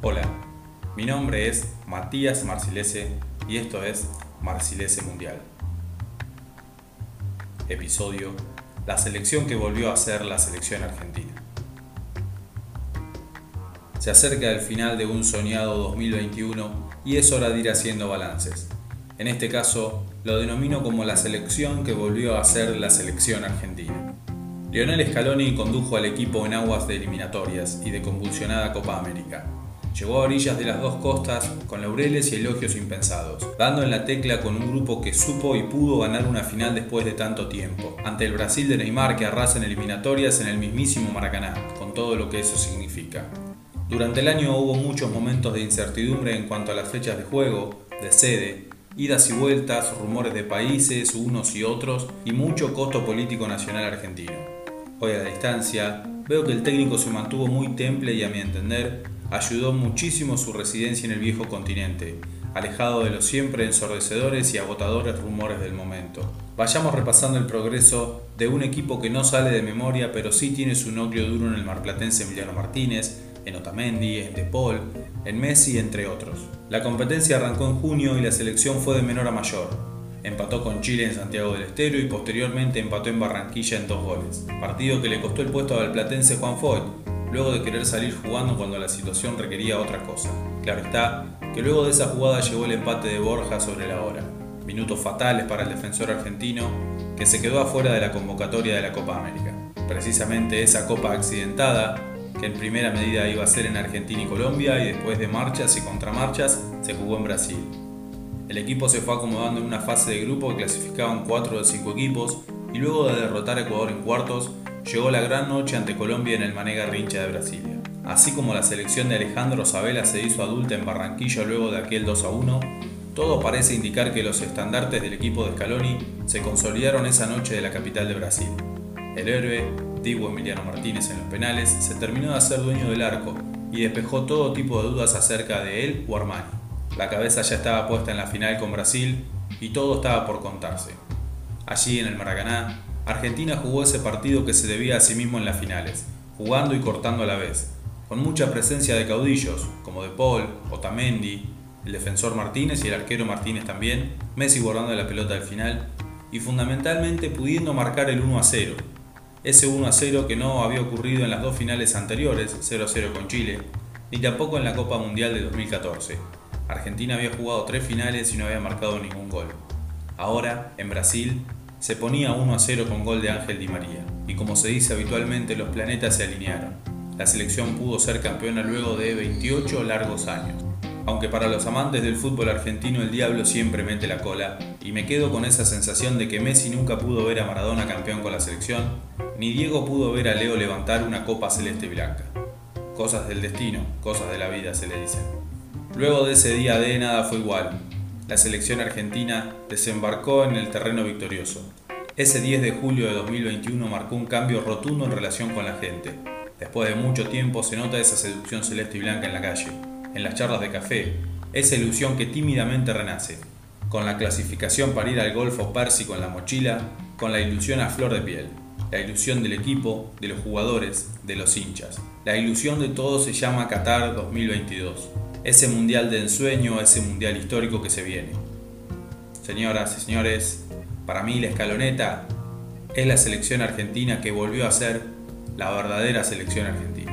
Hola, mi nombre es Matías Marcilese y esto es Marcilese Mundial. Episodio La selección que volvió a ser la selección argentina. Se acerca el final de un soñado 2021 y es hora de ir haciendo balances. En este caso, lo denomino como la selección que volvió a ser la selección argentina. Lionel Scaloni condujo al equipo en aguas de eliminatorias y de convulsionada Copa América. Llegó a orillas de las dos costas con laureles y elogios impensados, dando en la tecla con un grupo que supo y pudo ganar una final después de tanto tiempo, ante el Brasil de Neymar que arrasa en eliminatorias en el mismísimo Maracaná, con todo lo que eso significa. Durante el año hubo muchos momentos de incertidumbre en cuanto a las fechas de juego, de sede, idas y vueltas, rumores de países, unos y otros, y mucho costo político nacional argentino. Hoy a distancia, veo que el técnico se mantuvo muy temple y a mi entender, ayudó muchísimo su residencia en el viejo continente, alejado de los siempre ensordecedores y agotadores rumores del momento. Vayamos repasando el progreso de un equipo que no sale de memoria, pero sí tiene su núcleo duro en el marplatense Emiliano Martínez, en Otamendi, en De en Messi, entre otros. La competencia arrancó en junio y la selección fue de menor a mayor. Empató con Chile en Santiago del Estero y posteriormente empató en Barranquilla en dos goles. Partido que le costó el puesto al platense Juan Foyt, luego de querer salir jugando cuando la situación requería otra cosa. Claro está que luego de esa jugada llegó el empate de Borja sobre la hora. Minutos fatales para el defensor argentino que se quedó afuera de la convocatoria de la Copa América. Precisamente esa Copa accidentada, que en primera medida iba a ser en Argentina y Colombia y después de marchas y contramarchas se jugó en Brasil. El equipo se fue acomodando en una fase de grupo que clasificaban 4 de 5 equipos y luego de derrotar a Ecuador en cuartos, llegó la gran noche ante Colombia en el Manega Rincha de Brasilia. Así como la selección de Alejandro Sabela se hizo adulta en Barranquilla luego de aquel 2 a 1, todo parece indicar que los estandartes del equipo de Scaloni se consolidaron esa noche de la capital de Brasil. El héroe, Diego Emiliano Martínez en los penales, se terminó de hacer dueño del arco y despejó todo tipo de dudas acerca de él o Armani. La cabeza ya estaba puesta en la final con Brasil y todo estaba por contarse. Allí en el Maracaná, Argentina jugó ese partido que se debía a sí mismo en las finales, jugando y cortando a la vez, con mucha presencia de caudillos, como De Paul, Otamendi, el defensor Martínez y el arquero Martínez también, Messi guardando la pelota al final, y fundamentalmente pudiendo marcar el 1 a 0. Ese 1 a 0 que no había ocurrido en las dos finales anteriores, 0 a 0 con Chile, ni tampoco en la Copa Mundial de 2014, Argentina había jugado tres finales y no había marcado ningún gol. Ahora, en Brasil, se ponía 1 a 0 con gol de Ángel Di María, y como se dice habitualmente, los planetas se alinearon. La selección pudo ser campeona luego de 28 largos años. Aunque para los amantes del fútbol argentino el diablo siempre mete la cola, y me quedo con esa sensación de que Messi nunca pudo ver a Maradona campeón con la selección, ni Diego pudo ver a Leo levantar una copa celeste blanca. Cosas del destino, cosas de la vida se le dicen. Luego de ese día de nada fue igual. La selección argentina desembarcó en el terreno victorioso. Ese 10 de julio de 2021 marcó un cambio rotundo en relación con la gente. Después de mucho tiempo se nota esa seducción celeste y blanca en la calle, en las charlas de café, esa ilusión que tímidamente renace. Con la clasificación para ir al Golfo Pérsico en la mochila, con la ilusión a flor de piel. La ilusión del equipo, de los jugadores, de los hinchas. La ilusión de todo se llama Qatar 2022 ese mundial de ensueño, ese mundial histórico que se viene. Señoras y señores, para mí la escaloneta es la selección argentina que volvió a ser la verdadera selección argentina.